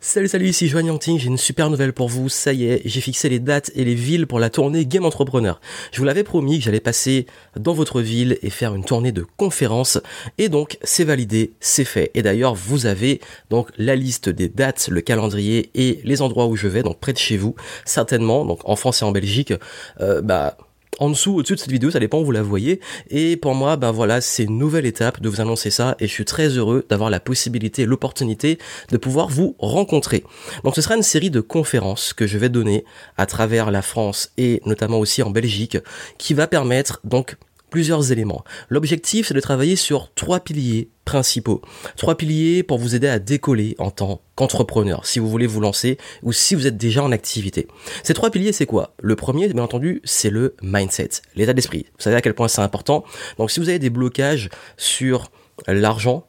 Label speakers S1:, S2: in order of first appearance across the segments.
S1: Salut salut, ici Joanne Yangting, j'ai une super nouvelle pour vous, ça y est, j'ai fixé les dates et les villes pour la tournée Game Entrepreneur. Je vous l'avais promis que j'allais passer dans votre ville et faire une tournée de conférences, et donc c'est validé, c'est fait. Et d'ailleurs, vous avez donc la liste des dates, le calendrier et les endroits où je vais, donc près de chez vous, certainement, donc en France et en Belgique, euh, bah en dessous, au-dessus de cette vidéo, ça dépend où vous la voyez. Et pour moi, ben voilà, c'est une nouvelle étape de vous annoncer ça et je suis très heureux d'avoir la possibilité, l'opportunité de pouvoir vous rencontrer. Donc ce sera une série de conférences que je vais donner à travers la France et notamment aussi en Belgique qui va permettre donc plusieurs éléments. L'objectif, c'est de travailler sur trois piliers principaux. Trois piliers pour vous aider à décoller en tant qu'entrepreneur, si vous voulez vous lancer ou si vous êtes déjà en activité. Ces trois piliers, c'est quoi? Le premier, bien entendu, c'est le mindset, l'état d'esprit. Vous savez à quel point c'est important. Donc si vous avez des blocages sur l'argent,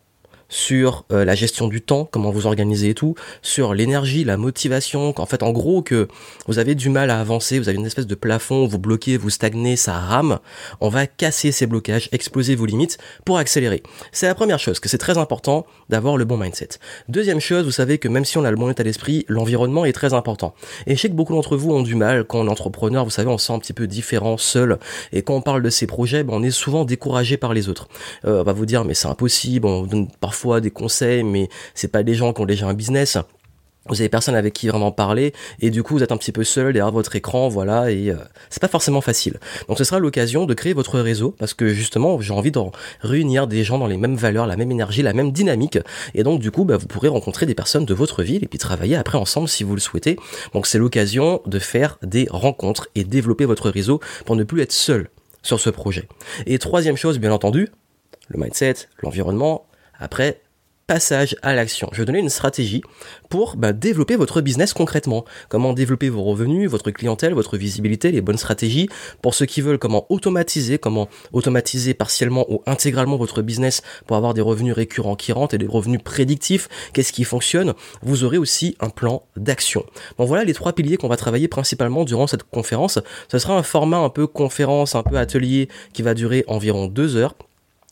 S1: sur euh, la gestion du temps, comment vous organisez et tout, sur l'énergie, la motivation, qu'en fait en gros que vous avez du mal à avancer, vous avez une espèce de plafond, vous bloquez, vous stagnez, ça rame, on va casser ces blocages, exploser vos limites pour accélérer. C'est la première chose, que c'est très important d'avoir le bon mindset. Deuxième chose, vous savez que même si on a le bon état d'esprit, l'environnement est très important. Et je sais que beaucoup d'entre vous ont du mal quand on entrepreneur, vous savez, on se sent un petit peu différent, seul, et quand on parle de ces projets, ben, on est souvent découragé par les autres. Euh, on va vous dire mais c'est impossible, on donne parfois des conseils, mais c'est pas des gens qui ont déjà un business. Vous avez personne avec qui vraiment parler et du coup vous êtes un petit peu seul derrière votre écran voilà et euh, c'est pas forcément facile. Donc ce sera l'occasion de créer votre réseau parce que justement j'ai envie de réunir des gens dans les mêmes valeurs la même énergie la même dynamique et donc du coup bah, vous pourrez rencontrer des personnes de votre ville et puis travailler après ensemble si vous le souhaitez. Donc c'est l'occasion de faire des rencontres et développer votre réseau pour ne plus être seul sur ce projet. Et troisième chose bien entendu le mindset l'environnement après, passage à l'action. Je vais donner une stratégie pour bah, développer votre business concrètement. Comment développer vos revenus, votre clientèle, votre visibilité, les bonnes stratégies. Pour ceux qui veulent, comment automatiser, comment automatiser partiellement ou intégralement votre business pour avoir des revenus récurrents qui rentrent et des revenus prédictifs. Qu'est-ce qui fonctionne? Vous aurez aussi un plan d'action. Bon voilà les trois piliers qu'on va travailler principalement durant cette conférence. Ce sera un format un peu conférence, un peu atelier qui va durer environ deux heures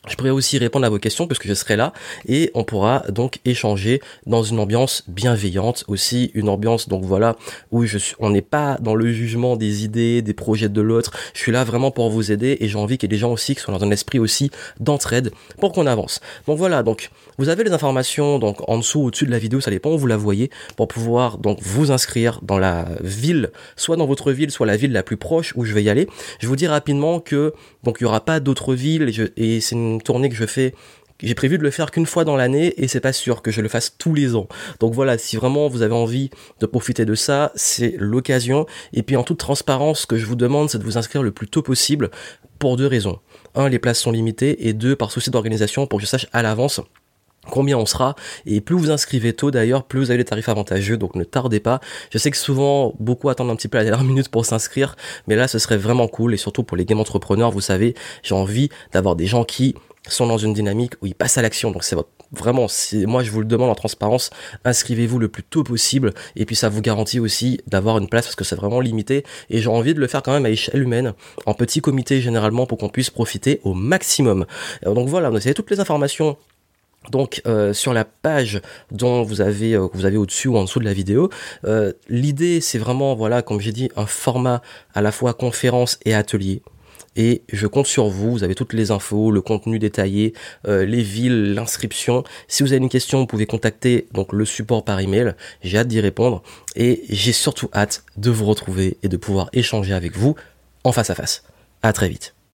S1: je pourrais aussi répondre à vos questions puisque je serai là et on pourra donc échanger dans une ambiance bienveillante aussi une ambiance donc voilà où je suis on n'est pas dans le jugement des idées des projets de l'autre. Je suis là vraiment pour vous aider et j'ai envie qu'il y ait des gens aussi qui soient dans un esprit aussi d'entraide pour qu'on avance. Donc voilà donc vous avez les informations donc en dessous au-dessus de la vidéo ça dépend où vous la voyez pour pouvoir donc vous inscrire dans la ville soit dans votre ville soit la ville la plus proche où je vais y aller. Je vous dis rapidement que donc il y aura pas d'autres villes et, et c'est une tournée que je fais j'ai prévu de le faire qu'une fois dans l'année et c'est pas sûr que je le fasse tous les ans. Donc voilà, si vraiment vous avez envie de profiter de ça, c'est l'occasion. Et puis en toute transparence, ce que je vous demande, c'est de vous inscrire le plus tôt possible pour deux raisons. Un, les places sont limitées et deux, par souci d'organisation pour que je sache à l'avance combien on sera. Et plus vous inscrivez tôt d'ailleurs plus vous avez les tarifs avantageux donc ne tardez pas. Je sais que souvent beaucoup attendent un petit peu la dernière minute pour s'inscrire mais là ce serait vraiment cool et surtout pour les game entrepreneurs vous savez j'ai envie d'avoir des gens qui sont dans une dynamique où ils passent à l'action. Donc c'est vraiment moi je vous le demande en transparence inscrivez-vous le plus tôt possible et puis ça vous garantit aussi d'avoir une place parce que c'est vraiment limité et j'ai envie de le faire quand même à échelle humaine en petit comité généralement pour qu'on puisse profiter au maximum. Donc voilà vous avez toutes les informations donc euh, sur la page dont vous avez euh, vous avez au-dessus ou en dessous de la vidéo, euh, l'idée c'est vraiment voilà comme j'ai dit un format à la fois conférence et atelier. Et je compte sur vous, vous avez toutes les infos, le contenu détaillé, les villes, l'inscription. Si vous avez une question, vous pouvez contacter donc le support par email. J'ai hâte d'y répondre et j'ai surtout hâte de vous retrouver et de pouvoir échanger avec vous en face à face. À très vite.